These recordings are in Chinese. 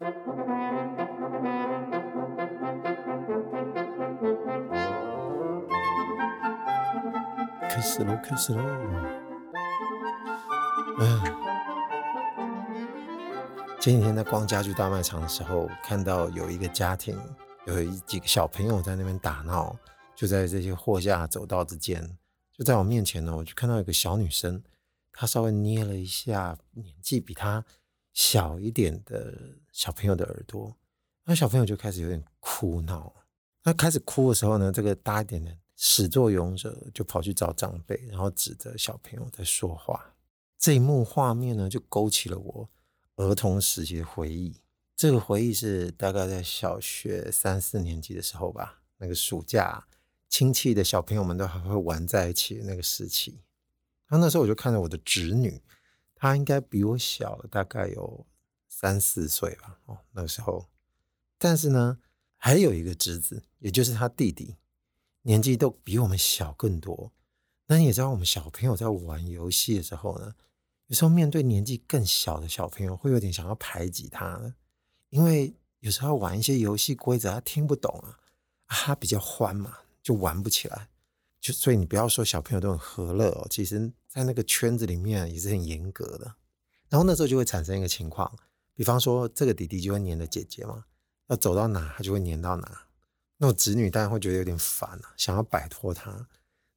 开始喽，开始喽！嗯，前几天在逛家具大卖场的时候，看到有一个家庭，有一几个小朋友在那边打闹，就在这些货架走道之间，就在我面前呢，我就看到一个小女生，她稍微捏了一下年纪比她小一点的小朋友的耳朵，那小朋友就开始有点哭闹。那开始哭的时候呢，这个大一点的。始作俑者就跑去找长辈，然后指着小朋友在说话。这一幕画面呢，就勾起了我儿童时期的回忆。这个回忆是大概在小学三四年级的时候吧。那个暑假，亲戚的小朋友们都还会玩在一起那个时期。然后那时候我就看着我的侄女，他应该比我小了，大概有三四岁吧。哦，那个时候，但是呢，还有一个侄子，也就是他弟弟。年纪都比我们小更多，那你也知道，我们小朋友在玩游戏的时候呢，有时候面对年纪更小的小朋友，会有点想要排挤他，因为有时候玩一些游戏规则他听不懂啊，他比较欢嘛，就玩不起来。就所以你不要说小朋友都很和乐哦，其实在那个圈子里面也是很严格的。然后那时候就会产生一个情况，比方说这个弟弟就会黏着姐姐嘛，要走到哪他就会黏到哪。那我子女当然会觉得有点烦啊，想要摆脱他。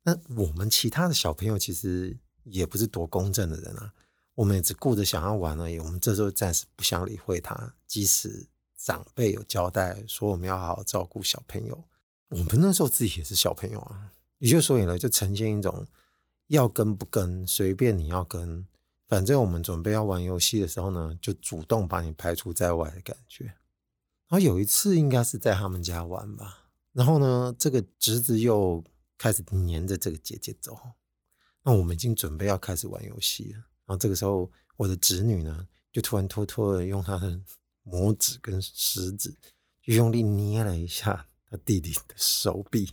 那我们其他的小朋友其实也不是多公正的人啊，我们也只顾着想要玩而已。我们这时候暂时不想理会他，即使长辈有交代说我们要好好照顾小朋友，我们那时候自己也是小朋友啊。也就所以呢，就呈现一种要跟不跟，随便你要跟，反正我们准备要玩游戏的时候呢，就主动把你排除在外的感觉。然后有一次应该是在他们家玩吧，然后呢，这个侄子又开始黏着这个姐姐走。那我们已经准备要开始玩游戏了，然后这个时候我的侄女呢，就突然偷偷的用她的拇指跟食指，就用力捏了一下他弟弟的手臂，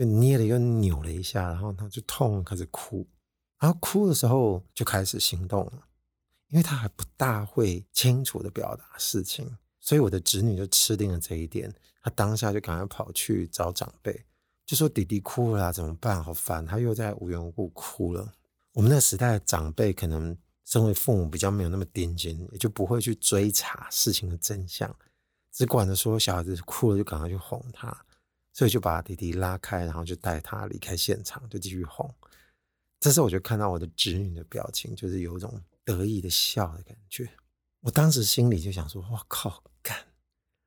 就捏了又扭了一下，然后他就痛，开始哭。然后哭的时候就开始行动了，因为他还不大会清楚的表达事情。所以我的侄女就吃定了这一点，她当下就赶快跑去找长辈，就说弟弟哭了，怎么办？好烦，他又在无缘无故哭了。我们那个时代的长辈可能身为父母比较没有那么顶尖，也就不会去追查事情的真相，只管着说小孩子哭了就赶快去哄他，所以就把弟弟拉开，然后就带他离开现场，就继续哄。这时候我就看到我的侄女的表情，就是有一种得意的笑的感觉。我当时心里就想说：“哇靠！”干，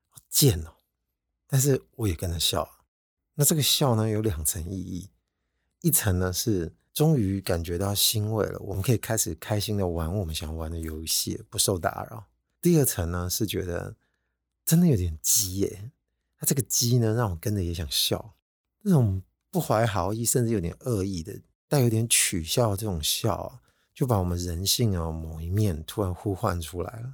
好贱哦！但是我也跟着笑。那这个笑呢，有两层意义。一层呢是终于感觉到欣慰了，我们可以开始开心的玩我们想玩的游戏，不受打扰。第二层呢是觉得真的有点急耶。他这个鸡呢，让我跟着也想笑。那种不怀好意，甚至有点恶意的，带有点取笑这种笑，就把我们人性啊某一面突然呼唤出来了。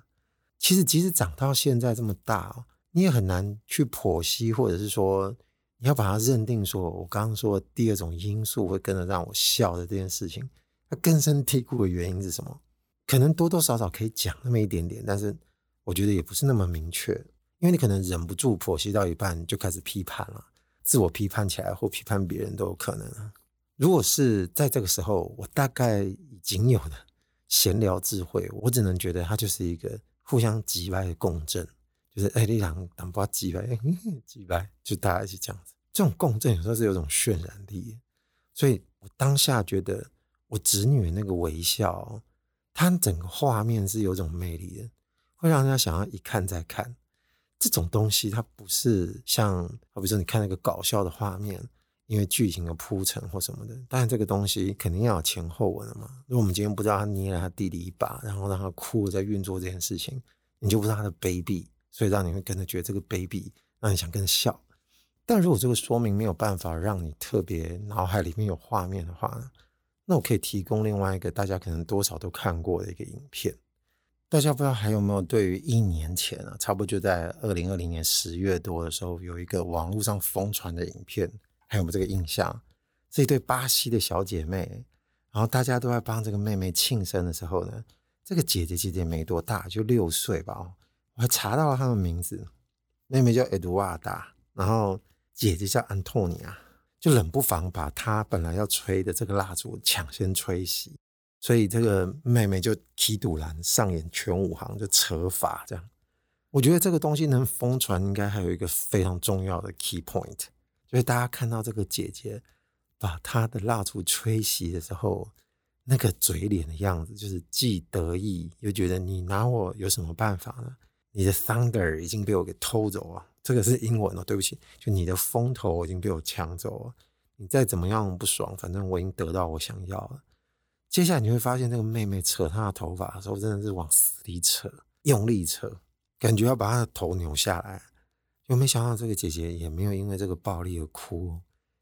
其实，即使长到现在这么大，你也很难去剖析，或者是说，你要把它认定说，我刚刚说的第二种因素会跟着让我笑的这件事情，它根深蒂固的原因是什么？可能多多少少可以讲那么一点点，但是我觉得也不是那么明确，因为你可能忍不住剖析到一半就开始批判了，自我批判起来或批判别人都有可能。如果是在这个时候，我大概已经有的闲聊智慧，我只能觉得它就是一个。互相击败的共振，就是哎，你俩当不击败，击败，就大家一起这样子。这种共振有时候是有种渲染力，所以我当下觉得我侄女那个微笑，它整个画面是有种魅力的，会让人家想要一看再看。这种东西它不是像，好比说你看那个搞笑的画面。因为剧情的铺陈或什么的，当然这个东西肯定要有前后文了嘛。如果我们今天不知道他捏了他弟弟一把，然后让他哭在运作这件事情，你就不知道他的卑鄙，所以让你会跟着觉得这个卑鄙，让你想跟着笑。但如果这个说明没有办法让你特别脑海里面有画面的话呢，那我可以提供另外一个大家可能多少都看过的一个影片。大家不知道还有没有对于一年前啊，差不多就在二零二零年十月多的时候，有一个网络上疯传的影片。还有没有这个印象？是一对巴西的小姐妹，然后大家都在帮这个妹妹庆生的时候呢，这个姐姐其实也没多大，就六岁吧。我还查到了她的名字，妹妹叫 Eduarda，然后姐姐叫安托尼亚，就冷不防把她本来要吹的这个蜡烛抢先吹熄，所以这个妹妹就起赌篮上演全武行，就扯法这样。我觉得这个东西能疯传，应该还有一个非常重要的 key point，就是大家看到这个姐姐把她的蜡烛吹熄的时候。那个嘴脸的样子，就是既得意又觉得你拿我有什么办法呢？你的 thunder 已经被我给偷走了，这个是英文哦，对不起，就你的风头已经被我抢走了。你再怎么样不爽，反正我已经得到我想要了。接下来你会发现，那个妹妹扯她的头发的时候，真的是往死里扯，用力扯，感觉要把她的头扭下来。又没想到这个姐姐也没有因为这个暴力而哭，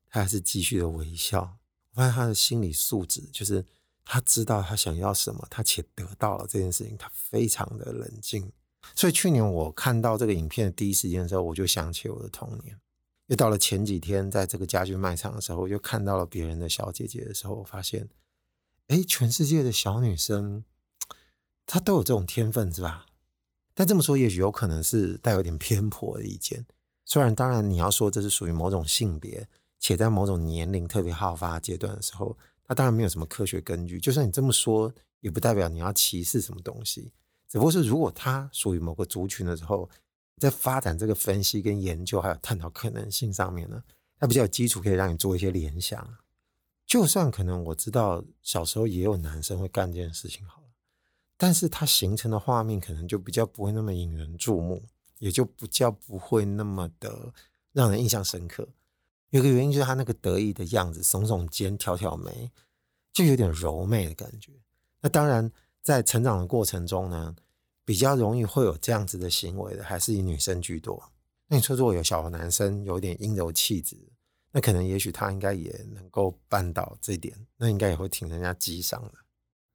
她还是继续的微笑。我发现她的心理素质就是。她知道她想要什么，她且得到了这件事情，她非常的冷静。所以去年我看到这个影片的第一时间的时候，我就想起我的童年。又到了前几天，在这个家具卖场的时候，又看到了别人的小姐姐的时候，我发现，哎，全世界的小女生，她都有这种天分，是吧？但这么说，也许有可能是带有点偏颇的意见。虽然，当然你要说这是属于某种性别，且在某种年龄特别好发阶段的时候。他当然没有什么科学根据，就算你这么说，也不代表你要歧视什么东西。只不过是如果他属于某个族群的时候，在发展这个分析跟研究，还有探讨可能性上面呢，它比较有基础，可以让你做一些联想。就算可能我知道小时候也有男生会干这件事情好了，但是它形成的画面可能就比较不会那么引人注目，也就比较不会那么的让人印象深刻。有个原因就是他那个得意的样子，耸耸肩，挑挑眉，就有点柔媚的感觉。那当然，在成长的过程中呢，比较容易会有这样子的行为的，还是以女生居多。那你说，如果有小男生有点阴柔气质，那可能也许他应该也能够办到这点，那应该也会挺人家激赏的。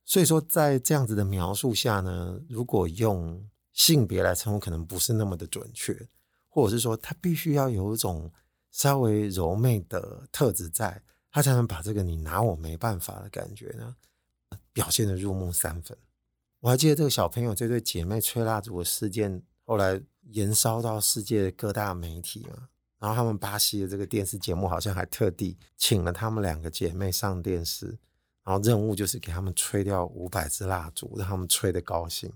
所以说，在这样子的描述下呢，如果用性别来称呼，可能不是那么的准确，或者是说，他必须要有一种。稍微柔媚的特质在，他才能把这个你拿我没办法的感觉呢，表现得入木三分。我还记得这个小朋友这对姐妹吹蜡烛的事件，后来延烧到世界各大媒体嘛，然后他们巴西的这个电视节目好像还特地请了他们两个姐妹上电视，然后任务就是给他们吹掉五百支蜡烛，让他们吹得高兴。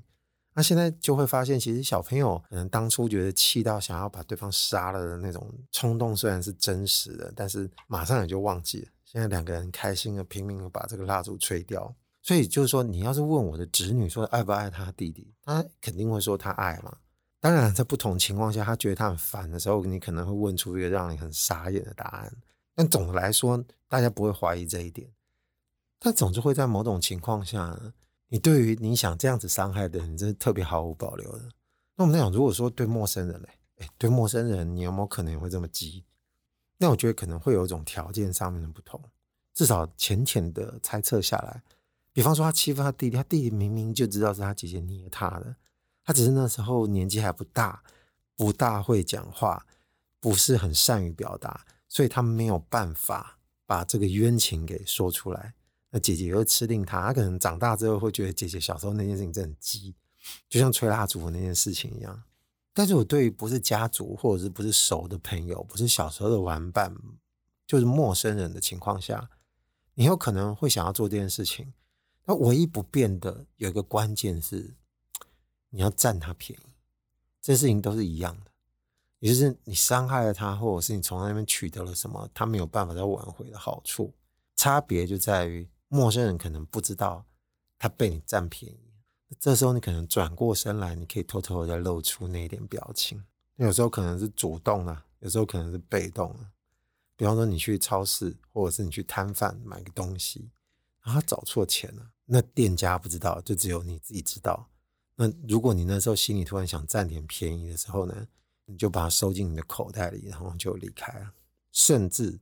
那现在就会发现，其实小朋友可能当初觉得气到想要把对方杀了的那种冲动，虽然是真实的，但是马上也就忘记了。现在两个人开心的拼命的把这个蜡烛吹掉。所以就是说，你要是问我的侄女说爱不爱她弟弟，她肯定会说她爱嘛。当然，在不同情况下，他觉得他很烦的时候，你可能会问出一个让你很傻眼的答案。但总的来说，大家不会怀疑这一点。但总是会在某种情况下。你对于你想这样子伤害的人，真是特别毫无保留的。那我们在讲，如果说对陌生人嘞，哎，对陌生人，你有没有可能也会这么急？那我觉得可能会有一种条件上面的不同。至少浅浅的猜测下来，比方说他欺负他弟弟，他弟弟明明就知道是他姐姐捏他的，他只是那时候年纪还不大，不大会讲话，不是很善于表达，所以他没有办法把这个冤情给说出来。那姐姐又吃定他，他可能长大之后会觉得姐姐小时候那件事情真的很鸡，就像吹蜡烛那件事情一样。但是我对于不是家族或者是不是熟的朋友，不是小时候的玩伴，就是陌生人的情况下，你有可能会想要做这件事情。那唯一不变的有一个关键是，你要占他便宜。这事情都是一样的，也就是你伤害了他，或者是你从他那边取得了什么，他没有办法再挽回的好处。差别就在于。陌生人可能不知道他被你占便宜，这时候你可能转过身来，你可以偷偷的露出那一点表情。有时候可能是主动的，有时候可能是被动的。比方说你去超市，或者是你去摊贩买个东西，然后他找错钱了，那店家不知道，就只有你自己知道。那如果你那时候心里突然想占点便宜的时候呢，你就把它收进你的口袋里，然后就离开了。甚至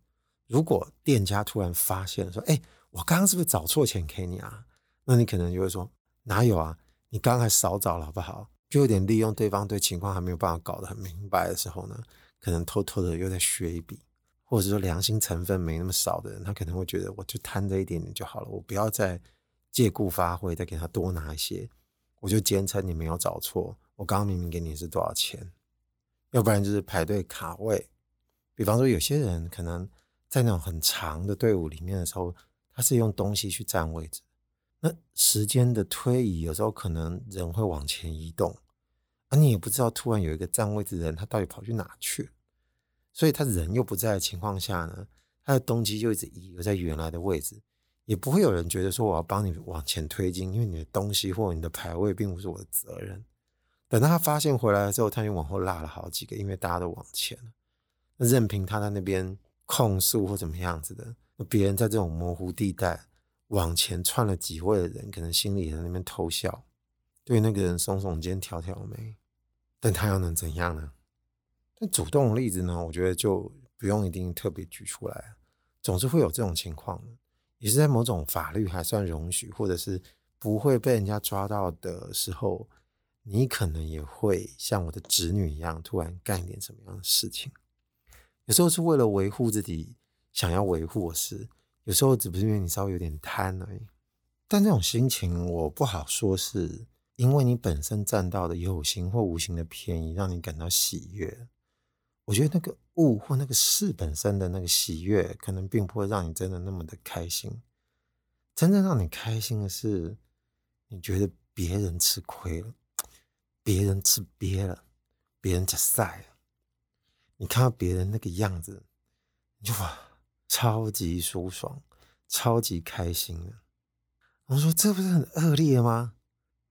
如果店家突然发现说：“哎。”我刚刚是不是找错钱给你啊？那你可能就会说哪有啊？你刚刚还少找了好不好？就有点利用对方对情况还没有办法搞得很明白的时候呢，可能偷偷的又在削一笔，或者说良心成分没那么少的人，他可能会觉得我就贪这一点点就好了，我不要再借故发挥，再给他多拿一些，我就坚称你没有找错，我刚刚明明给你是多少钱？要不然就是排队卡位。比方说，有些人可能在那种很长的队伍里面的时候，他是用东西去占位置。那时间的推移，有时候可能人会往前移动，而你也不知道突然有一个占位置的人，他到底跑去哪去？所以他人又不在的情况下呢，他的东西就一直遗留在原来的位置，也不会有人觉得说我要帮你往前推进，因为你的东西或你的排位并不是我的责任。等到他发现回来之后，他就往后拉了好几个，因为大家都往前了。那任凭他在那边控诉或怎么样子的，那别人在这种模糊地带往前窜了几位的人，可能心里也在那边偷笑，对那个人耸耸肩、挑挑眉，但他又能怎样呢？但主动的例子呢，我觉得就不用一定特别举出来，总是会有这种情况的，也是在某种法律还算容许，或者是不会被人家抓到的时候，你可能也会像我的侄女一样，突然干一点什么样的事情。有时候是为了维护自己想要维护的事，有时候只不是因为你稍微有点贪而已。但这种心情，我不好说是因为你本身占到的有形或无形的便宜，让你感到喜悦。我觉得那个物或那个事本身的那个喜悦，可能并不会让你真的那么的开心。真正让你开心的是，你觉得别人吃亏了，别人吃瘪了，别人吃晒了，你看到别人那个样子，你就哇，超级舒爽，超级开心的。我说这不是很恶劣吗？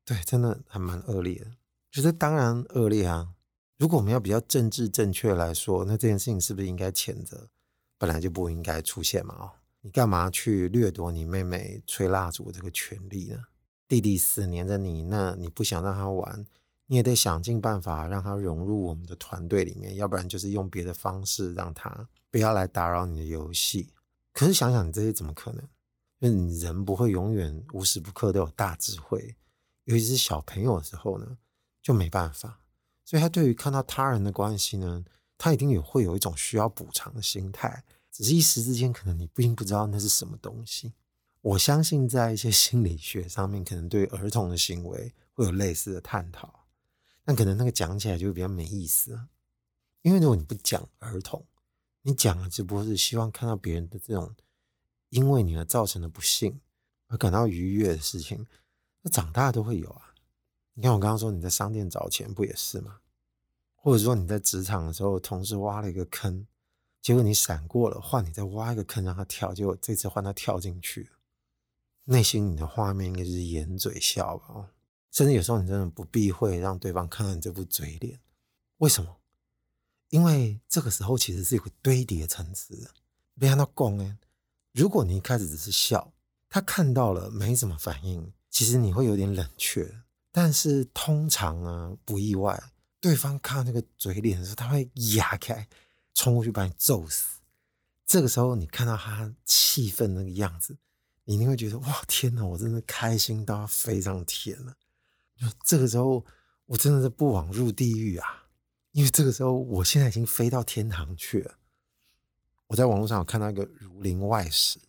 对，真的还蛮恶劣的。觉得当然恶劣啊。如果我们要比较政治正确来说，那这件事情是不是应该谴责？本来就不应该出现嘛！哦，你干嘛去掠夺你妹妹吹蜡烛这个权利呢？弟弟死黏着你，那你不想让他玩，你也得想尽办法让他融入我们的团队里面，要不然就是用别的方式让他不要来打扰你的游戏。可是想想你这些怎么可能？因为你人不会永远无时不刻都有大智慧，尤其是小朋友的时候呢，就没办法。所以他对于看到他人的关系呢，他一定也会有一种需要补偿的心态，只是一时之间可能你并不知道那是什么东西。我相信在一些心理学上面，可能对儿童的行为会有类似的探讨，但可能那个讲起来就比较没意思。因为如果你不讲儿童，你讲的只不过是希望看到别人的这种因为你而造成的不幸而感到愉悦的事情，那长大都会有啊。你看，我刚刚说你在商店找钱，不也是吗？或者说你在职场的时候，同事挖了一个坑，结果你闪过了，换你再挖一个坑让他跳，结果这次换他跳进去，内心你的画面应该是掩嘴笑吧？哦，甚至有时候你真的不避讳让对方看到你这副嘴脸，为什么？因为这个时候其实是有个堆叠层次的。别让他讲哎，如果你一开始只是笑，他看到了没什么反应，其实你会有点冷却。但是通常呢，不意外，对方看到那个嘴脸的时候，他会牙开，冲过去把你揍死。这个时候，你看到他气愤那个样子，你一定会觉得哇，天哪，我真的开心到飞上天了。就这个时候，我真的是不枉入地狱啊！因为这个时候，我现在已经飞到天堂去了。我在网络上有看到一个《儒林外史》，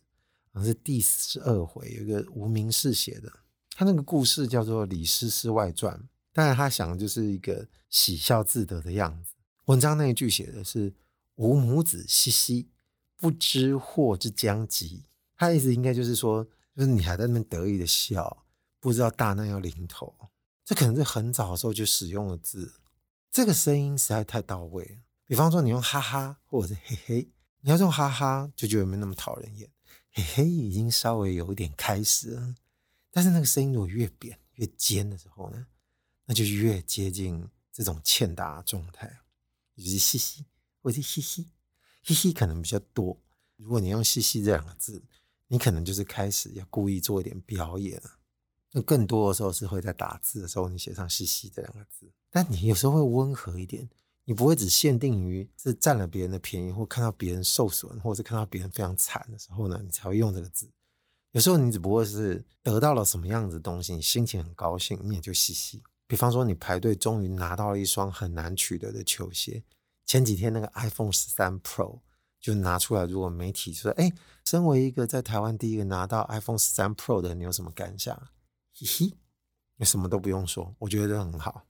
好像是第十二回，有一个无名氏写的。他那个故事叫做《李师师外传》，当然他想的就是一个喜笑自得的样子。文章那一句写的是“吾母子兮兮，不知祸之将及”，他的意思应该就是说，就是你还在那边得意的笑，不知道大难要临头。这可能是很早的时候就使用的字，这个声音实在太到位了。比方说，你用哈哈或者是嘿嘿，你要用哈哈就觉得没那么讨人厌，嘿嘿已经稍微有一点开始了。但是那个声音如果越扁越尖的时候呢，那就越接近这种欠打状态，就是嘻嘻，或者嘻嘻，嘻嘻可能比较多。如果你用嘻嘻这两个字，你可能就是开始要故意做一点表演了。那更多的时候是会在打字的时候，你写上嘻嘻这两个字。但你有时候会温和一点，你不会只限定于是占了别人的便宜，或看到别人受损，或者是看到别人非常惨的时候呢，你才会用这个字。有时候你只不过是得到了什么样子东西，你心情很高兴，你也就嘻嘻。比方说，你排队终于拿到了一双很难取得的球鞋。前几天那个 iPhone 十三 Pro 就拿出来，如果媒体说：“哎，身为一个在台湾第一个拿到 iPhone 十三 Pro 的，你有什么感想？”嘻嘻，你什么都不用说，我觉得这很好。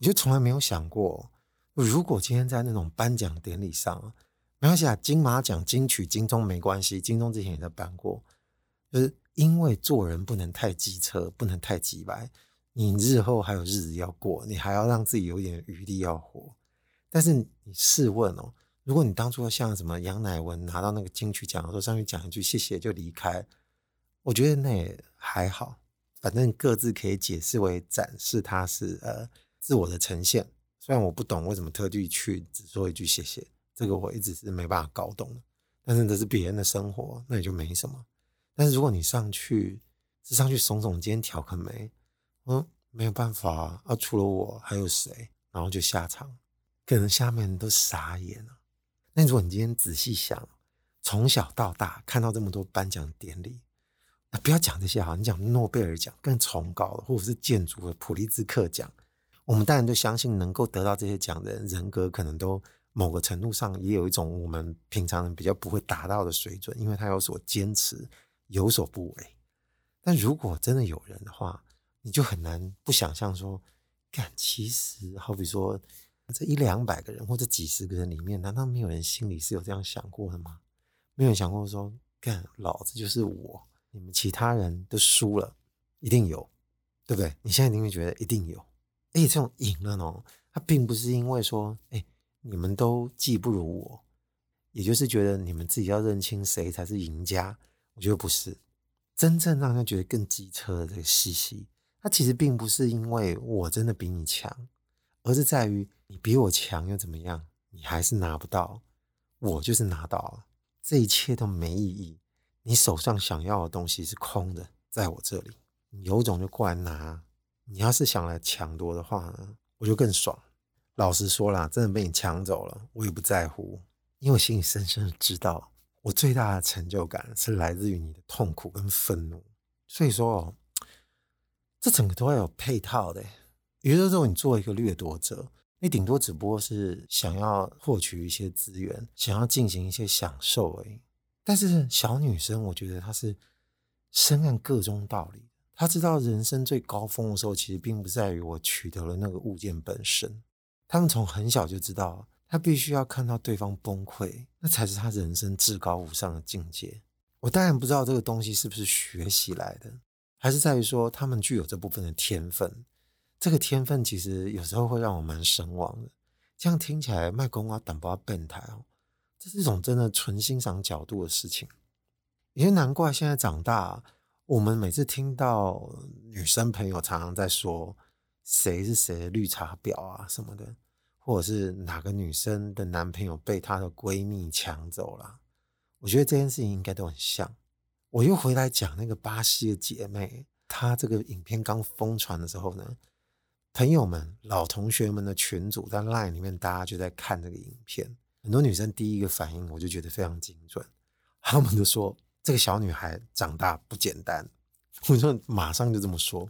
我就从来没有想过，如果今天在那种颁奖典礼上，没关系啊，金马奖、金曲、金钟没关系，金钟之前也在颁过，就是因为做人不能太机车，不能太急白，你日后还有日子要过，你还要让自己有点余力要活。但是你试问哦，如果你当初像什么杨乃文拿到那个金曲奖的时候，上去讲一句谢谢就离开，我觉得那也还好，反正各自可以解释为展示他是呃自我的呈现。虽然我不懂为什么特地去只说一句谢谢。这个我一直是没办法搞懂的，但是这是别人的生活，那也就没什么。但是如果你上去是上去耸耸肩、挑个眉，嗯，没有办法啊，啊，除了我还有谁？然后就下场，可能下面人都傻眼了。那如果你今天仔细想，从小到大看到这么多颁奖典礼，那不要讲这些哈，你讲诺贝尔奖更崇高的，或者是建筑的普利兹克奖，我们当然都相信能够得到这些奖的人，人格可能都。某个程度上也有一种我们平常人比较不会达到的水准，因为他有所坚持，有所不为。但如果真的有人的话，你就很难不想象说，干，其实好比说这一两百个人或者几十个人里面，难道没有人心里是有这样想过的吗？没有人想过说，干，老子就是我，你们其他人都输了，一定有，对不对？你现在一定会觉得一定有，而且这种赢了呢，他并不是因为说，哎。你们都技不如我，也就是觉得你们自己要认清谁才是赢家。我觉得不是，真正让他觉得更机车的这个西西，他其实并不是因为我真的比你强，而是在于你比我强又怎么样？你还是拿不到，我就是拿到了，这一切都没意义。你手上想要的东西是空的，在我这里，你有种就过来拿。你要是想来抢夺的话呢，我就更爽。老实说啦，真的被你抢走了，我也不在乎，因为我心里深深的知道，我最大的成就感是来自于你的痛苦跟愤怒。所以说，这整个都要有配套的。也就是说，你做一个掠夺者，你顶多只不过是想要获取一些资源，想要进行一些享受而已。但是小女生，我觉得她是深谙各种道理，她知道人生最高峰的时候，其实并不在于我取得了那个物件本身。他们从很小就知道，他必须要看到对方崩溃，那才是他人生至高无上的境界。我当然不知道这个东西是不是学习来的，还是在于说他们具有这部分的天分。这个天分其实有时候会让我蛮神往的。这样听起来，卖公啊，胆包变态哦，这是一种真的纯欣赏角度的事情。也难怪现在长大，我们每次听到女生朋友常常在说。谁是谁的绿茶婊啊什么的，或者是哪个女生的男朋友被她的闺蜜抢走了？我觉得这件事情应该都很像。我又回来讲那个巴西的姐妹，她这个影片刚疯传的时候呢，朋友们、老同学们的群组在 LINE 里面，大家就在看这个影片。很多女生第一个反应，我就觉得非常精准，他们都说这个小女孩长大不简单。我说马上就这么说。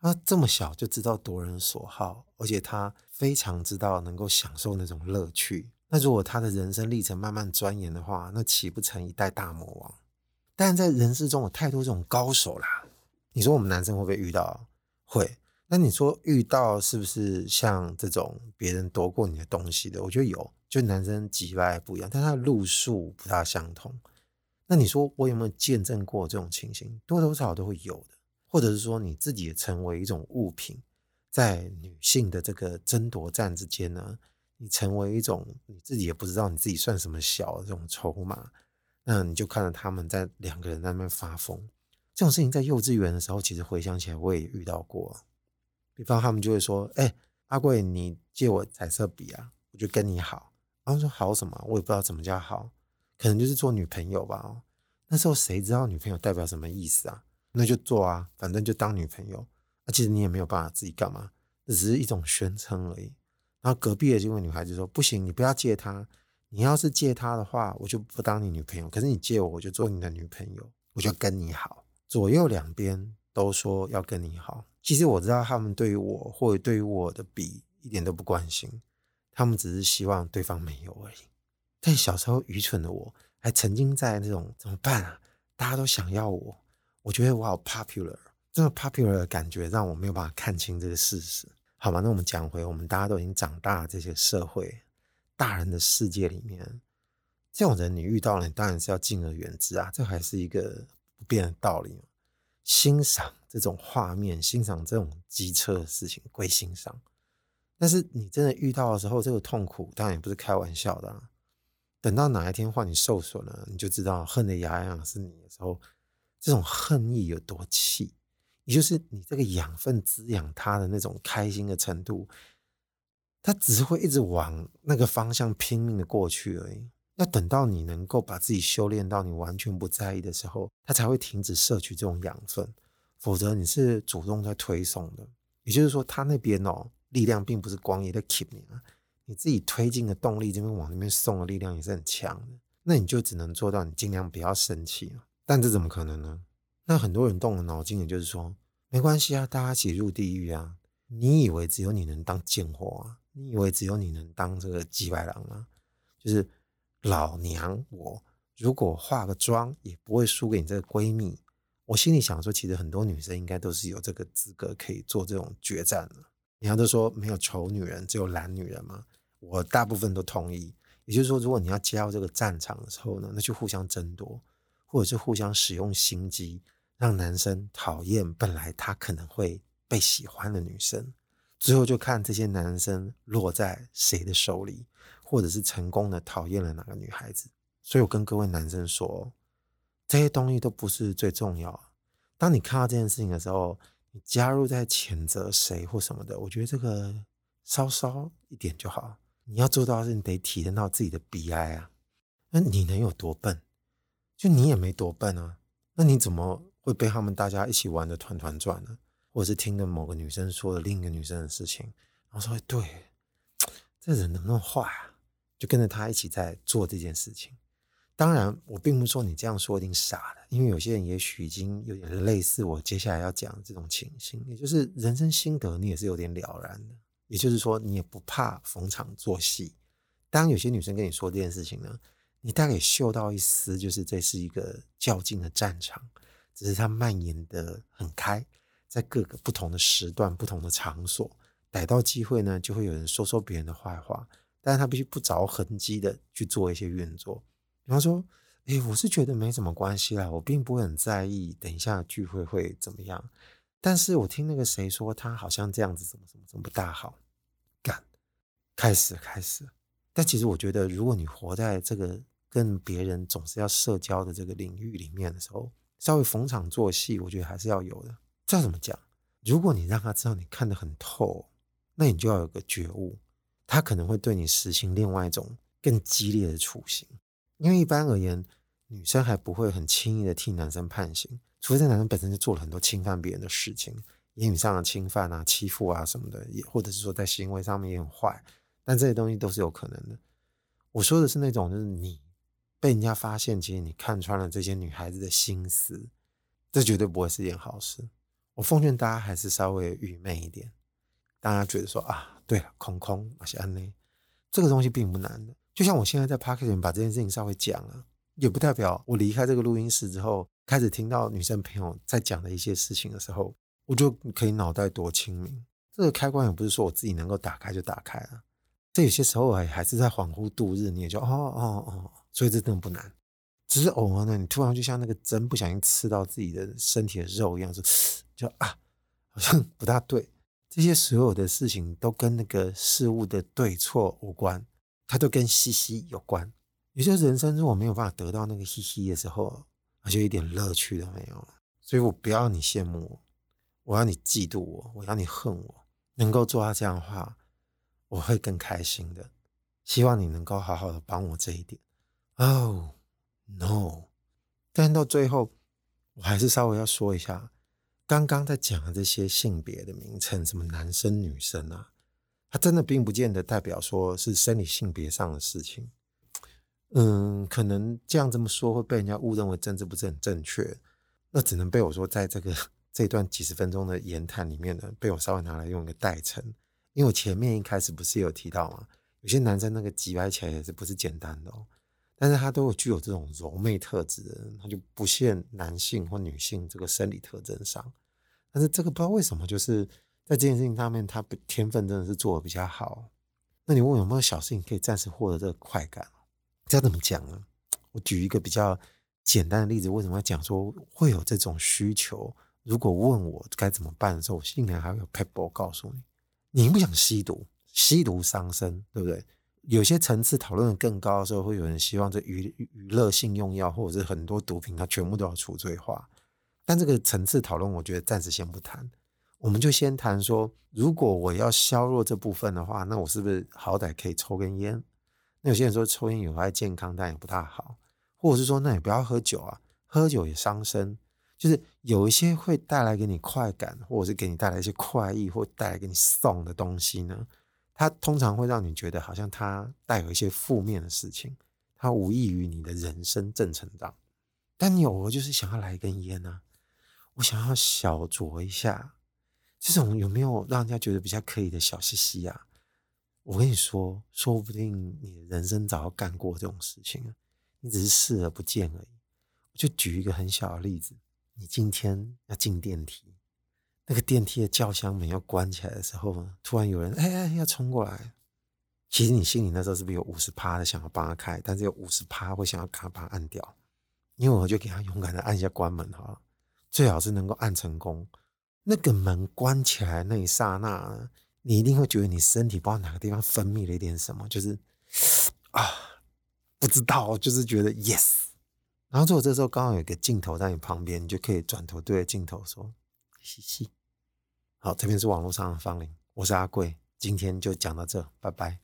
他这么小就知道夺人所好，而且他非常知道能够享受那种乐趣。那如果他的人生历程慢慢钻研的话，那岂不成一代大魔王？但在人世中有太多这种高手啦。你说我们男生会不会遇到？会。那你说遇到是不是像这种别人夺过你的东西的？我觉得有，就男生几百不一样，但他的路数不大相同。那你说我有没有见证过这种情形？多多少少都会有的。或者是说你自己也成为一种物品，在女性的这个争夺战之间呢，你成为一种你自己也不知道你自己算什么小的这种筹码，那你就看着他们在两个人那边发疯，这种事情在幼稚园的时候，其实回想起来我也遇到过。比方他们就会说：“哎，阿贵，你借我彩色笔啊，我就跟你好。”然后说：“好什么？我也不知道怎么叫好，可能就是做女朋友吧。”那时候谁知道女朋友代表什么意思啊？那就做啊，反正就当女朋友。那其实你也没有办法自己干嘛，只是一种宣称而已。然后隔壁的这位女孩子说：“不行，你不要借她。你要是借她的话，我就不当你女朋友。可是你借我，我就做你的女朋友，我就跟你好。”左右两边都说要跟你好。其实我知道他们对于我或者对于我的比一点都不关心，他们只是希望对方没有而已。但小时候愚蠢的我，还曾经在那种怎么办啊？大家都想要我。我觉得我好 popular，这个 popular 的感觉让我没有办法看清这个事实。好吧，那我们讲回我们大家都已经长大的这些社会大人的世界里面，这种人你遇到了，你当然是要敬而远之啊，这还是一个不变的道理。欣赏这种画面，欣赏这种机车的事情归欣赏，但是你真的遇到的时候，这个痛苦当然也不是开玩笑的。等到哪一天换你受损了，你就知道恨得牙痒痒是你的时候，这种恨意有多气。也就是你这个养分滋养他的那种开心的程度，他只是会一直往那个方向拼命的过去而已。要等到你能够把自己修炼到你完全不在意的时候，他才会停止摄取这种养分。否则你是主动在推送的，也就是说，他那边哦力量并不是光也在 keep 你啊，你自己推进的动力这边往那边送的力量也是很强的。那你就只能做到你尽量不要生气，但这怎么可能呢？那很多人动了脑筋，也就是说，没关系啊，大家一起入地狱啊！你以为只有你能当贱货啊？你以为只有你能当这个鸡白狼啊？就是老娘我如果化个妆，也不会输给你这个闺蜜。我心里想说，其实很多女生应该都是有这个资格可以做这种决战的。人家都说没有丑女人，只有懒女人嘛。我大部分都同意。也就是说，如果你要加入这个战场的时候呢，那就互相争夺，或者是互相使用心机。让男生讨厌本来他可能会被喜欢的女生，最后就看这些男生落在谁的手里，或者是成功的讨厌了哪个女孩子。所以我跟各位男生说，这些东西都不是最重要。当你看到这件事情的时候，你加入在谴责谁或什么的，我觉得这个稍稍一点就好。你要做到是，你得体验到自己的悲哀啊。那你能有多笨？就你也没多笨啊。那你怎么？会被他们大家一起玩的团团转呢，或者是听的某个女生说了另一个女生的事情，然后说：“对，这人能不能坏啊？”就跟着他一起在做这件事情。当然，我并不是说你这样说一定傻的，因为有些人也许已经有点类似我接下来要讲的这种情形，也就是人生心得，你也是有点了然的。也就是说，你也不怕逢场作戏。当有些女生跟你说这件事情呢，你大概嗅到一丝，就是这是一个较劲的战场。只是它蔓延得很开，在各个不同的时段、不同的场所，逮到机会呢，就会有人说说别人的坏话。但是他必须不着痕迹的去做一些运作。比方说，诶，我是觉得没什么关系啦，我并不会很在意。等一下聚会会怎么样？但是我听那个谁说，他好像这样子，怎么怎么怎么不大好。干，开始开始。但其实我觉得，如果你活在这个跟别人总是要社交的这个领域里面的时候，稍微逢场作戏，我觉得还是要有的。这要怎么讲？如果你让他知道你看得很透，那你就要有个觉悟，他可能会对你实行另外一种更激烈的处刑。因为一般而言，女生还不会很轻易的替男生判刑，除非这男生本身就做了很多侵犯别人的事情，言语上的侵犯啊、欺负啊什么的，也或者是说在行为上面也很坏。但这些东西都是有可能的。我说的是那种，就是你。被人家发现，其实你看穿了这些女孩子的心思，这绝对不会是件好事。我奉劝大家还是稍微愚昧一点。大家觉得说啊，对了，空空那些安内，这个东西并不难的。就像我现在在 Podcast 里面把这件事情稍微讲了，也不代表我离开这个录音室之后，开始听到女生朋友在讲的一些事情的时候，我就可以脑袋多清明。这个开关也不是说我自己能够打开就打开了。这有些时候还还是在恍惚度日，你也就哦哦哦。所以这真的不难，只是偶尔呢，你突然就像那个针不小心刺到自己的身体的肉一样，就就啊，好像不大对。这些所有的事情都跟那个事物的对错无关，它都跟嘻嘻有关。有些人生如果没有办法得到那个嘻嘻的时候，那就一点乐趣都没有了。所以我不要你羡慕我，我要你嫉妒我，我要你恨我。能够做到这样的话，我会更开心的。希望你能够好好的帮我这一点。哦、oh，no！但到最后，我还是稍微要说一下，刚刚在讲的这些性别的名称，什么男生女生啊，它真的并不见得代表说是生理性别上的事情。嗯，可能这样这么说会被人家误认为政治不是很正确，那只能被我说在这个 这段几十分钟的言谈里面呢，被我稍微拿来用一个代称，因为我前面一开始不是有提到吗？有些男生那个挤掰起来也是不是简单的哦。但是他都有具有这种柔媚特质的，他就不限男性或女性这个生理特征上。但是这个不知道为什么，就是在这件事情上面，他天分真的是做的比较好。那你问有没有小事情可以暂时获得这个快感？这要怎么讲呢？我举一个比较简单的例子，为什么要讲说会有这种需求？如果问我该怎么办的时候，我心里面还会有 pebble 告诉你：你不想吸毒，吸毒伤身，对不对？有些层次讨论的更高的时候，会有人希望这娱娱乐性用药或者是很多毒品，它全部都要除罪化。但这个层次讨论，我觉得暂时先不谈。我们就先谈说，如果我要削弱这部分的话，那我是不是好歹可以抽根烟？那有些人说抽烟有害健康，但也不大好，或者是说，那也不要喝酒啊，喝酒也伤身。就是有一些会带来给你快感，或者是给你带来一些快意，或带来给你送的东西呢，它通常会让你觉得好像它带有一些负面的事情，它无异于你的人生正成长。但你偶尔就是想要来一根烟呢、我想要小酌一下。这种有没有让人家觉得比较可以的小细细啊？我跟你说，说不定你人生早要干过这种事情了，你只是视而不见而已。我就举一个很小的例子：你今天要进电梯，那个电梯的轿厢门要关起来的时候，突然有人哎哎要冲过来，其实你心里那时候是不是有五十趴的想要帮他开，但是有五十趴会想要赶快把他按掉？因为我就给他勇敢的按一下关门哈，最好是能够按成功。那个门关起来那一刹那，你一定会觉得你身体不知道哪个地方分泌了一点什么，就是啊，不知道，就是觉得 yes。然后如果这时候刚好有个镜头在你旁边，你就可以转头对着镜头说：“嘻嘻。”好，这边是网络上的方玲，我是阿贵，今天就讲到这，拜拜。